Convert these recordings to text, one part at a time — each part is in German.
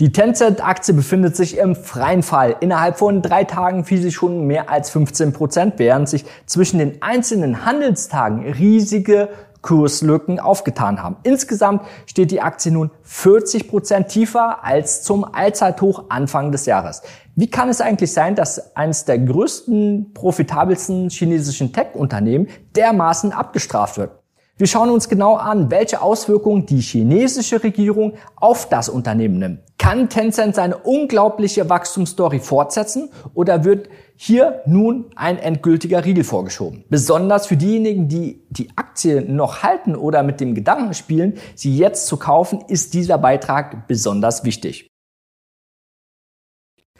Die Tencent-Aktie befindet sich im freien Fall. Innerhalb von drei Tagen fiel sie schon mehr als 15 Prozent, während sich zwischen den einzelnen Handelstagen riesige Kurslücken aufgetan haben. Insgesamt steht die Aktie nun 40 Prozent tiefer als zum Allzeithoch Anfang des Jahres. Wie kann es eigentlich sein, dass eines der größten, profitabelsten chinesischen Tech-Unternehmen dermaßen abgestraft wird? Wir schauen uns genau an, welche Auswirkungen die chinesische Regierung auf das Unternehmen nimmt. Kann Tencent seine unglaubliche Wachstumsstory fortsetzen oder wird hier nun ein endgültiger Riegel vorgeschoben? Besonders für diejenigen, die die Aktie noch halten oder mit dem Gedanken spielen, sie jetzt zu kaufen, ist dieser Beitrag besonders wichtig.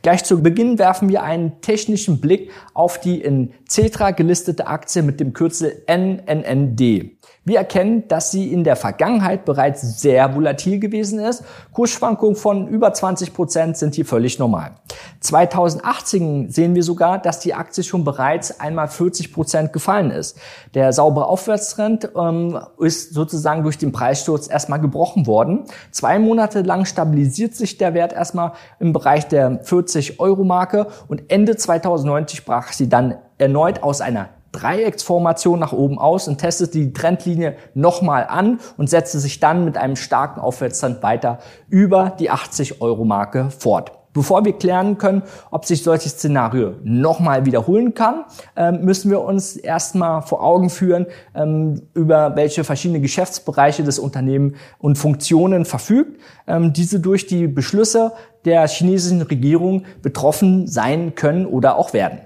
Gleich zu Beginn werfen wir einen technischen Blick auf die in Cetra gelistete Aktie mit dem Kürzel NNND. Wir erkennen, dass sie in der Vergangenheit bereits sehr volatil gewesen ist. Kursschwankungen von über 20 Prozent sind hier völlig normal. 2018 sehen wir sogar, dass die Aktie schon bereits einmal 40 Prozent gefallen ist. Der saubere Aufwärtstrend ähm, ist sozusagen durch den Preissturz erstmal gebrochen worden. Zwei Monate lang stabilisiert sich der Wert erstmal im Bereich der 40 Euro Marke und Ende 2090 brach sie dann erneut aus einer Dreiecksformation nach oben aus und testete die Trendlinie nochmal an und setzte sich dann mit einem starken Aufwärtstrend weiter über die 80 Euro Marke fort. Bevor wir klären können, ob sich solches Szenario nochmal wiederholen kann, ähm, müssen wir uns erstmal vor Augen führen, ähm, über welche verschiedene Geschäftsbereiche das Unternehmen und Funktionen verfügt, ähm, diese durch die Beschlüsse der chinesischen Regierung betroffen sein können oder auch werden.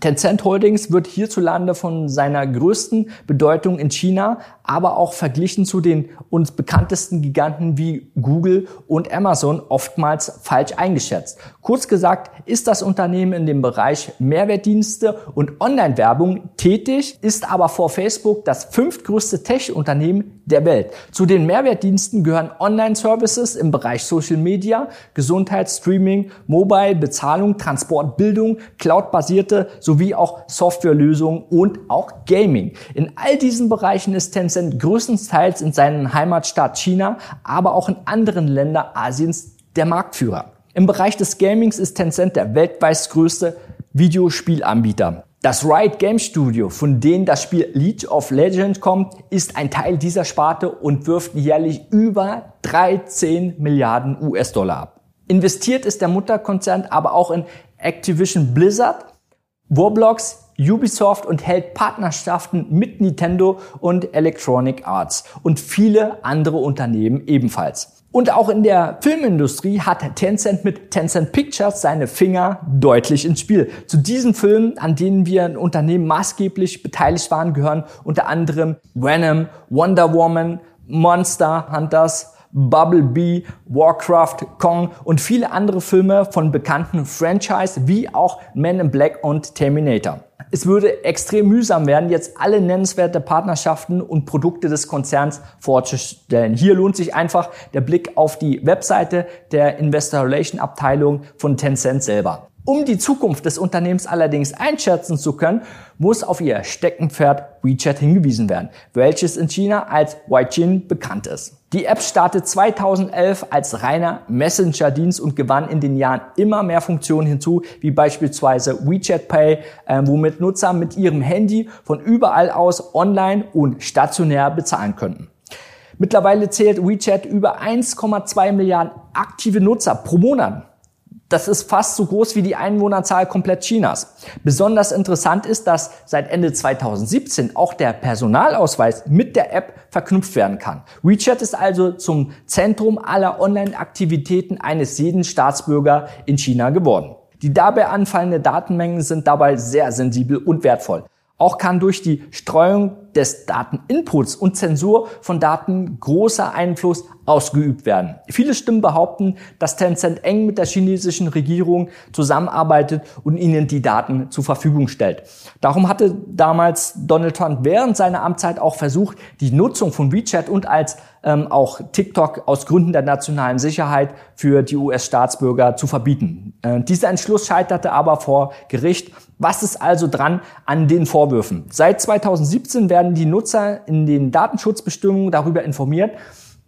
Tencent Holdings wird hierzulande von seiner größten Bedeutung in China, aber auch verglichen zu den uns bekanntesten Giganten wie Google und Amazon oftmals falsch eingeschätzt. Kurz gesagt ist das Unternehmen in dem Bereich Mehrwertdienste und Online-Werbung tätig, ist aber vor Facebook das fünftgrößte Tech-Unternehmen der Welt. Zu den Mehrwertdiensten gehören Online-Services im Bereich Social Media, Gesundheit, Streaming, Mobile, Bezahlung, Transport, Bildung, Cloud-basierte sowie auch Softwarelösungen und auch Gaming. In all diesen Bereichen ist Tencent größtenteils in seinem Heimatstaat China, aber auch in anderen Ländern Asiens der Marktführer. Im Bereich des Gamings ist Tencent der weltweit größte Videospielanbieter. Das Riot Game Studio, von dem das Spiel League of Legends kommt, ist ein Teil dieser Sparte und wirft jährlich über 13 Milliarden US-Dollar ab. Investiert ist der Mutterkonzern aber auch in Activision Blizzard, Roblox, Ubisoft und hält Partnerschaften mit Nintendo und Electronic Arts und viele andere Unternehmen ebenfalls. Und auch in der Filmindustrie hat Tencent mit Tencent Pictures seine Finger deutlich ins Spiel. Zu diesen Filmen, an denen wir ein Unternehmen maßgeblich beteiligt waren, gehören unter anderem Venom, Wonder Woman, Monster Hunters, Bumblebee, Warcraft, Kong und viele andere Filme von bekannten Franchise wie auch Men in Black und Terminator. Es würde extrem mühsam werden, jetzt alle nennenswerte Partnerschaften und Produkte des Konzerns vorzustellen. Hier lohnt sich einfach der Blick auf die Webseite der Investor Relation Abteilung von Tencent selber. Um die Zukunft des Unternehmens allerdings einschätzen zu können, muss auf ihr Steckenpferd WeChat hingewiesen werden, welches in China als Weijin bekannt ist. Die App startet 2011 als reiner Messenger-Dienst und gewann in den Jahren immer mehr Funktionen hinzu, wie beispielsweise WeChat Pay, äh, womit Nutzer mit ihrem Handy von überall aus online und stationär bezahlen könnten. Mittlerweile zählt WeChat über 1,2 Milliarden aktive Nutzer pro Monat. Das ist fast so groß wie die Einwohnerzahl komplett Chinas. Besonders interessant ist, dass seit Ende 2017 auch der Personalausweis mit der App verknüpft werden kann. WeChat ist also zum Zentrum aller Online-Aktivitäten eines jeden Staatsbürger in China geworden. Die dabei anfallenden Datenmengen sind dabei sehr sensibel und wertvoll. Auch kann durch die Streuung des Dateninputs und Zensur von Daten großer Einfluss ausgeübt werden. Viele Stimmen behaupten, dass Tencent eng mit der chinesischen Regierung zusammenarbeitet und ihnen die Daten zur Verfügung stellt. Darum hatte damals Donald Trump während seiner Amtszeit auch versucht, die Nutzung von WeChat und als ähm, auch TikTok aus Gründen der nationalen Sicherheit für die US-Staatsbürger zu verbieten. Äh, dieser Entschluss scheiterte aber vor Gericht. Was ist also dran an den Vorwürfen? Seit 2017 werden die Nutzer in den Datenschutzbestimmungen darüber informiert,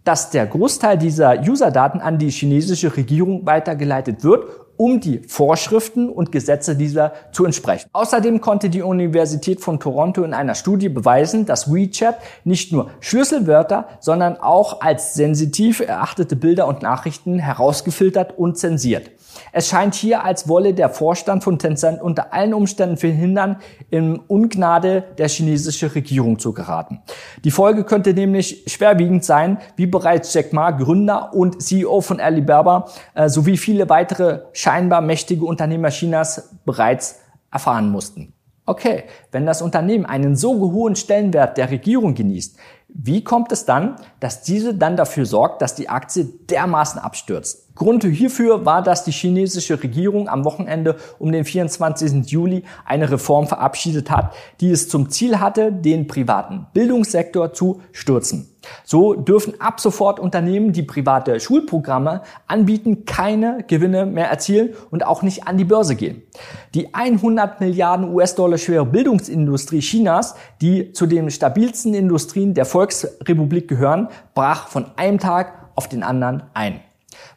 dass der Großteil dieser User-Daten an die chinesische Regierung weitergeleitet wird um die Vorschriften und Gesetze dieser zu entsprechen. Außerdem konnte die Universität von Toronto in einer Studie beweisen, dass WeChat nicht nur Schlüsselwörter, sondern auch als sensitiv erachtete Bilder und Nachrichten herausgefiltert und zensiert. Es scheint hier, als wolle der Vorstand von Tencent unter allen Umständen verhindern, in Ungnade der chinesischen Regierung zu geraten. Die Folge könnte nämlich schwerwiegend sein, wie bereits Jack Ma, Gründer und CEO von Alibaba, äh, sowie viele weitere scheinbar mächtige Unternehmer Chinas bereits erfahren mussten. Okay, wenn das Unternehmen einen so hohen Stellenwert der Regierung genießt, wie kommt es dann, dass diese dann dafür sorgt, dass die Aktie dermaßen abstürzt? Grund hierfür war, dass die chinesische Regierung am Wochenende um den 24. Juli eine Reform verabschiedet hat, die es zum Ziel hatte, den privaten Bildungssektor zu stürzen. So dürfen ab sofort Unternehmen, die private Schulprogramme anbieten, keine Gewinne mehr erzielen und auch nicht an die Börse gehen. Die 100 Milliarden US-Dollar schwere Bildungsindustrie Chinas, die zu den stabilsten Industrien der Volksrepublik gehören, brach von einem Tag auf den anderen ein.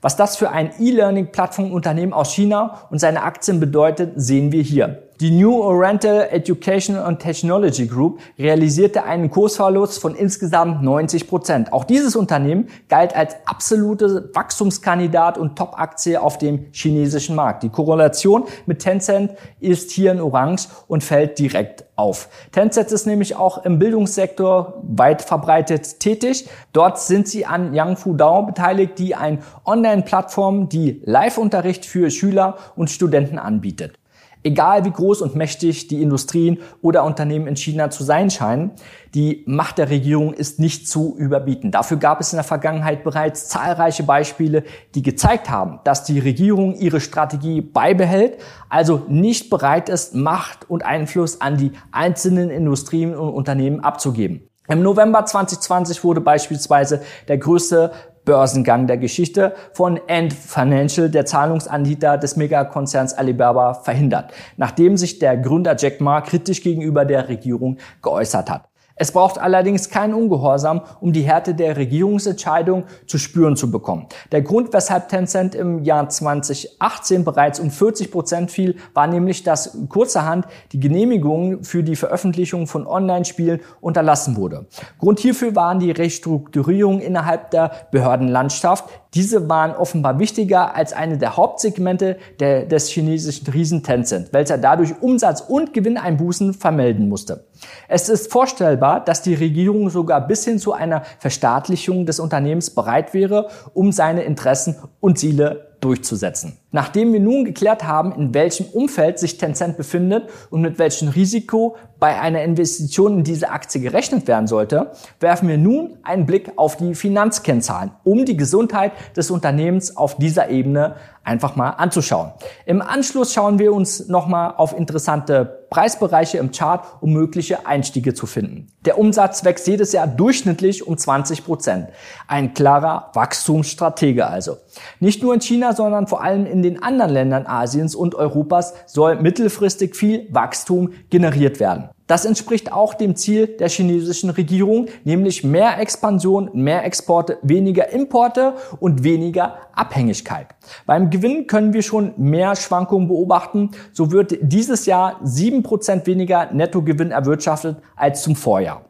Was das für ein E-Learning-Plattformunternehmen aus China und seine Aktien bedeutet, sehen wir hier. Die New Oriental Education and Technology Group realisierte einen Kursverlust von insgesamt 90 Prozent. Auch dieses Unternehmen galt als absolute Wachstumskandidat und Top-Aktie auf dem chinesischen Markt. Die Korrelation mit Tencent ist hier in Orange und fällt direkt auf. Tencent ist nämlich auch im Bildungssektor weit verbreitet tätig. Dort sind sie an Yangfu Dao beteiligt, die ein Online-Plattform, die Live-Unterricht für Schüler und Studenten anbietet. Egal wie groß und mächtig die Industrien oder Unternehmen in China zu sein scheinen, die Macht der Regierung ist nicht zu überbieten. Dafür gab es in der Vergangenheit bereits zahlreiche Beispiele, die gezeigt haben, dass die Regierung ihre Strategie beibehält, also nicht bereit ist, Macht und Einfluss an die einzelnen Industrien und Unternehmen abzugeben. Im November 2020 wurde beispielsweise der größte Börsengang der Geschichte von Ant Financial, der Zahlungsanbieter des Megakonzerns Alibaba, verhindert, nachdem sich der Gründer Jack Ma kritisch gegenüber der Regierung geäußert hat. Es braucht allerdings keinen Ungehorsam, um die Härte der Regierungsentscheidung zu spüren zu bekommen. Der Grund, weshalb Tencent im Jahr 2018 bereits um 40 Prozent fiel, war nämlich, dass kurzerhand die Genehmigung für die Veröffentlichung von Online-Spielen unterlassen wurde. Grund hierfür waren die Restrukturierungen innerhalb der Behördenlandschaft, diese waren offenbar wichtiger als eine der Hauptsegmente der, des chinesischen Riesen Tencent, welcher dadurch Umsatz- und Gewinneinbußen vermelden musste. Es ist vorstellbar, dass die Regierung sogar bis hin zu einer Verstaatlichung des Unternehmens bereit wäre, um seine Interessen und Ziele durchzusetzen. Nachdem wir nun geklärt haben, in welchem Umfeld sich Tencent befindet und mit welchem Risiko bei einer Investition in diese Aktie gerechnet werden sollte, werfen wir nun einen Blick auf die Finanzkennzahlen, um die Gesundheit des Unternehmens auf dieser Ebene einfach mal anzuschauen. Im Anschluss schauen wir uns nochmal auf interessante Preisbereiche im Chart, um mögliche Einstiege zu finden. Der Umsatz wächst jedes Jahr durchschnittlich um 20 Prozent. Ein klarer Wachstumsstratege also. Nicht nur in China, sondern vor allem in den anderen Ländern Asiens und Europas soll mittelfristig viel Wachstum generiert werden. Das entspricht auch dem Ziel der chinesischen Regierung, nämlich mehr Expansion, mehr Exporte, weniger Importe und weniger Abhängigkeit. Beim Gewinn können wir schon mehr Schwankungen beobachten. So wird dieses Jahr sieben Prozent weniger Nettogewinn erwirtschaftet als zum Vorjahr.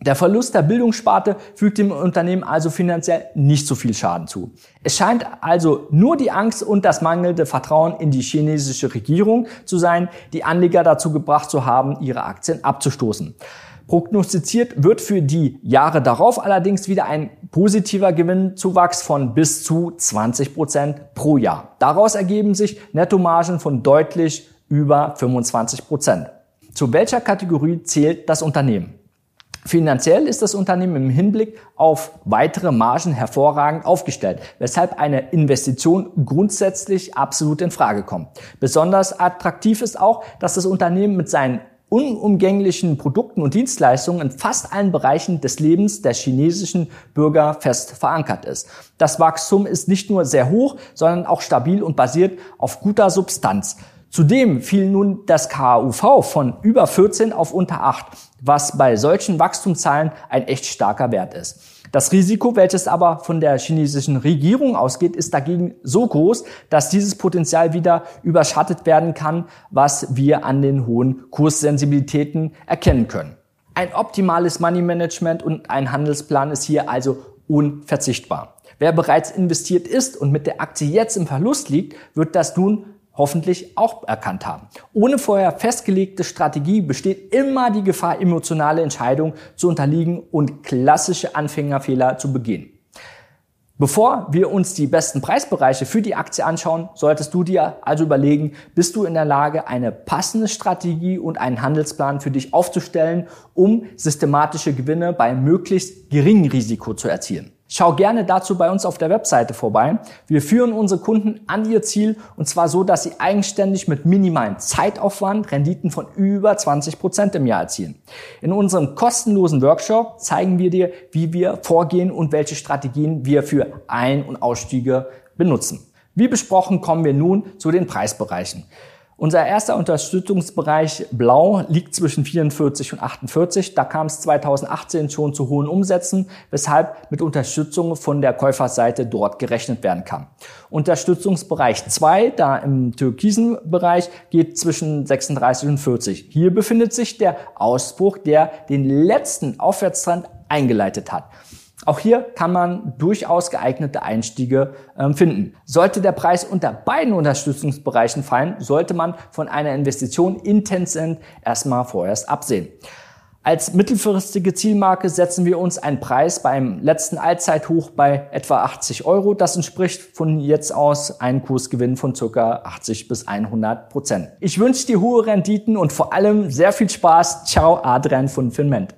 Der Verlust der Bildungssparte fügt dem Unternehmen also finanziell nicht so viel Schaden zu. Es scheint also nur die Angst und das mangelnde Vertrauen in die chinesische Regierung zu sein, die Anleger dazu gebracht zu haben, ihre Aktien abzustoßen. Prognostiziert wird für die Jahre darauf allerdings wieder ein positiver Gewinnzuwachs von bis zu 20 Prozent pro Jahr. Daraus ergeben sich Nettomargen von deutlich über 25 Prozent. Zu welcher Kategorie zählt das Unternehmen? Finanziell ist das Unternehmen im Hinblick auf weitere Margen hervorragend aufgestellt, weshalb eine Investition grundsätzlich absolut in Frage kommt. Besonders attraktiv ist auch, dass das Unternehmen mit seinen unumgänglichen Produkten und Dienstleistungen in fast allen Bereichen des Lebens der chinesischen Bürger fest verankert ist. Das Wachstum ist nicht nur sehr hoch, sondern auch stabil und basiert auf guter Substanz. Zudem fiel nun das KUV von über 14 auf unter 8, was bei solchen Wachstumszahlen ein echt starker Wert ist. Das Risiko, welches aber von der chinesischen Regierung ausgeht, ist dagegen so groß, dass dieses Potenzial wieder überschattet werden kann, was wir an den hohen Kurssensibilitäten erkennen können. Ein optimales Money Management und ein Handelsplan ist hier also unverzichtbar. Wer bereits investiert ist und mit der Aktie jetzt im Verlust liegt, wird das nun hoffentlich auch erkannt haben. Ohne vorher festgelegte Strategie besteht immer die Gefahr, emotionale Entscheidungen zu unterliegen und klassische Anfängerfehler zu begehen. Bevor wir uns die besten Preisbereiche für die Aktie anschauen, solltest du dir also überlegen, bist du in der Lage, eine passende Strategie und einen Handelsplan für dich aufzustellen, um systematische Gewinne bei möglichst geringem Risiko zu erzielen. Schau gerne dazu bei uns auf der Webseite vorbei. Wir führen unsere Kunden an ihr Ziel und zwar so, dass sie eigenständig mit minimalem Zeitaufwand Renditen von über 20 Prozent im Jahr erzielen. In unserem kostenlosen Workshop zeigen wir dir, wie wir vorgehen und welche Strategien wir für Ein- und Ausstiege benutzen. Wie besprochen kommen wir nun zu den Preisbereichen. Unser erster Unterstützungsbereich Blau liegt zwischen 44 und 48. Da kam es 2018 schon zu hohen Umsätzen, weshalb mit Unterstützung von der Käuferseite dort gerechnet werden kann. Unterstützungsbereich 2, da im türkisen Bereich, geht zwischen 36 und 40. Hier befindet sich der Ausbruch, der den letzten Aufwärtstrend eingeleitet hat. Auch hier kann man durchaus geeignete Einstiege äh, finden. Sollte der Preis unter beiden Unterstützungsbereichen fallen, sollte man von einer Investition in Tencent erstmal vorerst absehen. Als mittelfristige Zielmarke setzen wir uns einen Preis beim letzten Allzeithoch bei etwa 80 Euro. Das entspricht von jetzt aus einem Kursgewinn von ca. 80 bis 100 Prozent. Ich wünsche dir hohe Renditen und vor allem sehr viel Spaß. Ciao, Adrian von Finment.